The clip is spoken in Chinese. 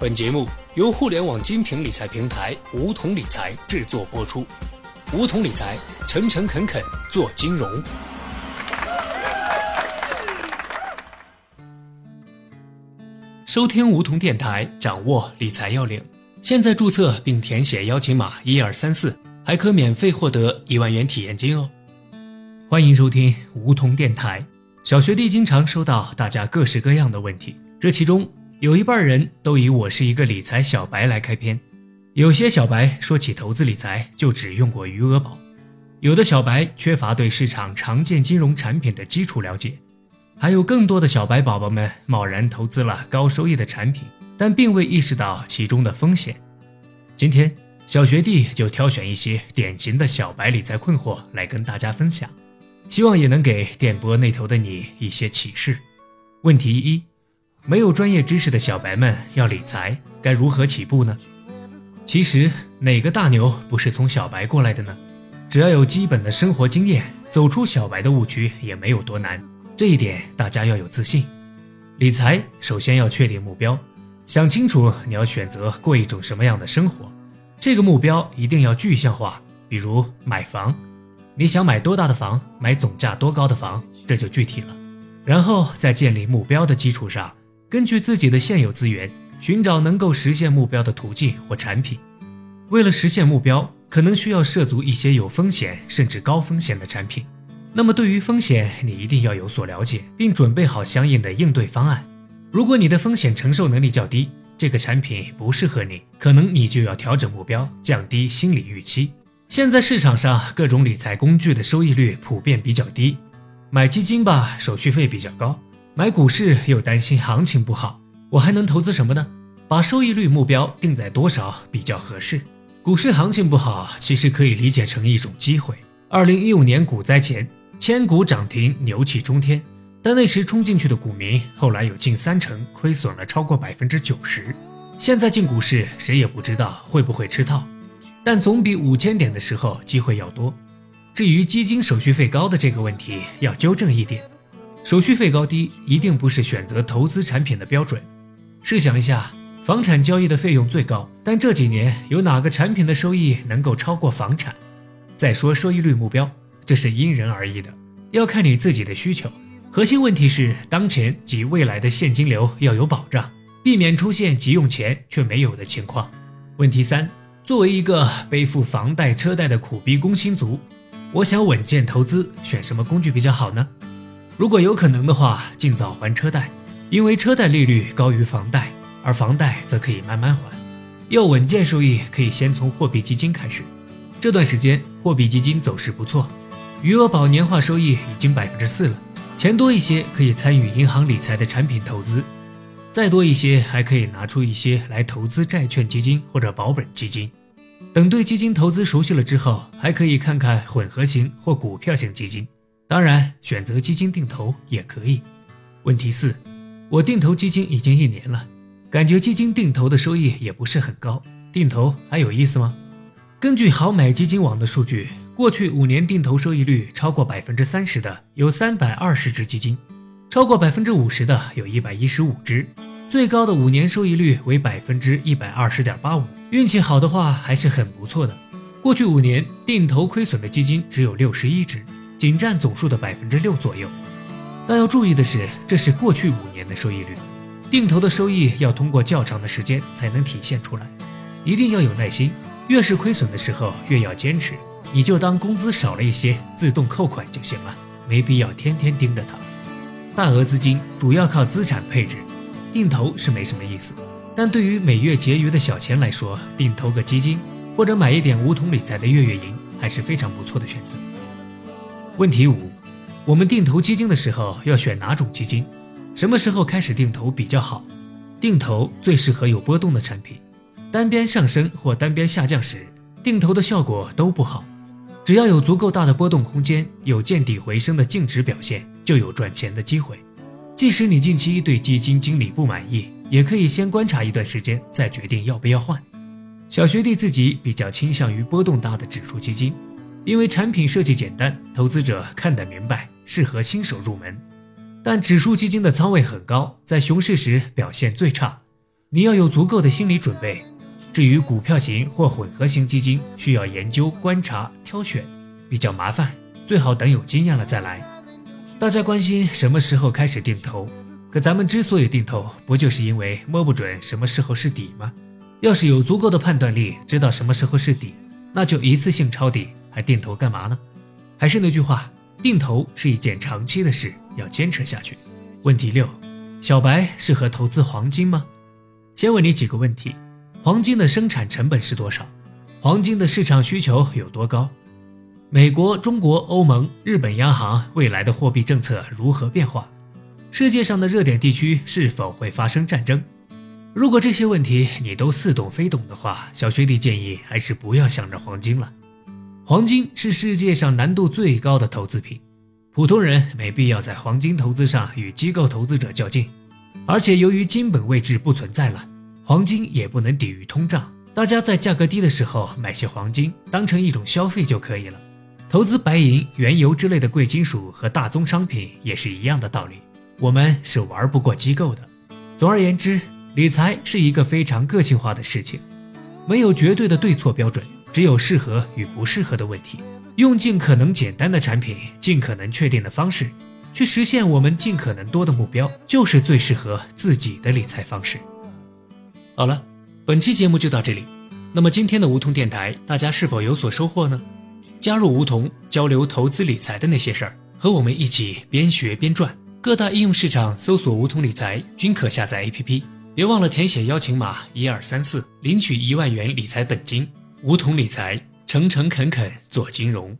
本节目由互联网精品理财平台梧桐理财制作播出。梧桐理财，诚诚恳恳做金融。收听梧桐电台，掌握理财要领。现在注册并填写邀请码一二三四，还可免费获得一万元体验金哦。欢迎收听梧桐电台。小学弟经常收到大家各式各样的问题，这其中。有一半人都以我是一个理财小白来开篇，有些小白说起投资理财就只用过余额宝，有的小白缺乏对市场常见金融产品的基础了解，还有更多的小白宝宝们贸然投资了高收益的产品，但并未意识到其中的风险。今天小学弟就挑选一些典型的小白理财困惑来跟大家分享，希望也能给电波那头的你一些启示。问题一。没有专业知识的小白们要理财，该如何起步呢？其实哪个大牛不是从小白过来的呢？只要有基本的生活经验，走出小白的误区也没有多难。这一点大家要有自信。理财首先要确定目标，想清楚你要选择过一种什么样的生活。这个目标一定要具象化，比如买房，你想买多大的房，买总价多高的房，这就具体了。然后在建立目标的基础上。根据自己的现有资源，寻找能够实现目标的途径或产品。为了实现目标，可能需要涉足一些有风险甚至高风险的产品。那么，对于风险，你一定要有所了解，并准备好相应的应对方案。如果你的风险承受能力较低，这个产品不适合你，可能你就要调整目标，降低心理预期。现在市场上各种理财工具的收益率普遍比较低，买基金吧，手续费比较高。买股市又担心行情不好，我还能投资什么呢？把收益率目标定在多少比较合适？股市行情不好，其实可以理解成一种机会。二零一五年股灾前，千股涨停，牛气冲天，但那时冲进去的股民，后来有近三成亏损了超过百分之九十。现在进股市，谁也不知道会不会吃套，但总比五千点的时候机会要多。至于基金手续费高的这个问题，要纠正一点。手续费高低一定不是选择投资产品的标准。试想一下，房产交易的费用最高，但这几年有哪个产品的收益能够超过房产？再说收益率目标，这是因人而异的，要看你自己的需求。核心问题是当前及未来的现金流要有保障，避免出现急用钱却没有的情况。问题三：作为一个背负房贷车贷的苦逼工薪族，我想稳健投资，选什么工具比较好呢？如果有可能的话，尽早还车贷，因为车贷利率高于房贷，而房贷则可以慢慢还。要稳健收益，可以先从货币基金开始。这段时间货币基金走势不错，余额宝年化收益已经百分之四了。钱多一些可以参与银行理财的产品投资，再多一些还可以拿出一些来投资债券基金或者保本基金。等对基金投资熟悉了之后，还可以看看混合型或股票型基金。当然，选择基金定投也可以。问题四，我定投基金已经一年了，感觉基金定投的收益也不是很高，定投还有意思吗？根据好买基金网的数据，过去五年定投收益率超过百分之三十的有三百二十只基金，超过百分之五十的有一百一十五只，最高的五年收益率为百分之一百二十点八五，运气好的话还是很不错的。过去五年定投亏损的基金只有六十一只。仅占总数的百分之六左右，但要注意的是，这是过去五年的收益率，定投的收益要通过较长的时间才能体现出来，一定要有耐心，越是亏损的时候越要坚持，你就当工资少了一些，自动扣款就行了，没必要天天盯着它。大额资金主要靠资产配置，定投是没什么意思，但对于每月结余的小钱来说，定投个基金或者买一点梧桐理财的月月银还是非常不错的选择。问题五，我们定投基金的时候要选哪种基金？什么时候开始定投比较好？定投最适合有波动的产品，单边上升或单边下降时，定投的效果都不好。只要有足够大的波动空间，有见底回升的净值表现，就有赚钱的机会。即使你近期对基金经理不满意，也可以先观察一段时间，再决定要不要换。小学弟自己比较倾向于波动大的指数基金。因为产品设计简单，投资者看得明白，适合新手入门。但指数基金的仓位很高，在熊市时表现最差。你要有足够的心理准备。至于股票型或混合型基金，需要研究、观察、挑选，比较麻烦，最好等有经验了再来。大家关心什么时候开始定投，可咱们之所以定投，不就是因为摸不准什么时候是底吗？要是有足够的判断力，知道什么时候是底，那就一次性抄底，还定投干嘛呢？还是那句话，定投是一件长期的事，要坚持下去。问题六：小白适合投资黄金吗？先问你几个问题。黄金的生产成本是多少？黄金的市场需求有多高？美国、中国、欧盟、日本央行未来的货币政策如何变化？世界上的热点地区是否会发生战争？如果这些问题你都似懂非懂的话，小学弟建议还是不要想着黄金了。黄金是世界上难度最高的投资品，普通人没必要在黄金投资上与机构投资者较劲，而且由于金本位制不存在了。黄金也不能抵御通胀，大家在价格低的时候买些黄金，当成一种消费就可以了。投资白银、原油之类的贵金属和大宗商品也是一样的道理。我们是玩不过机构的。总而言之，理财是一个非常个性化的事情，没有绝对的对错标准，只有适合与不适合的问题。用尽可能简单的产品，尽可能确定的方式，去实现我们尽可能多的目标，就是最适合自己的理财方式。好了，本期节目就到这里。那么今天的梧桐电台，大家是否有所收获呢？加入梧桐，交流投资理财的那些事儿，和我们一起边学边赚。各大应用市场搜索“梧桐理财”均可下载 APP。别忘了填写邀请码一二三四，领取一万元理财本金。梧桐理财，诚诚恳恳做金融。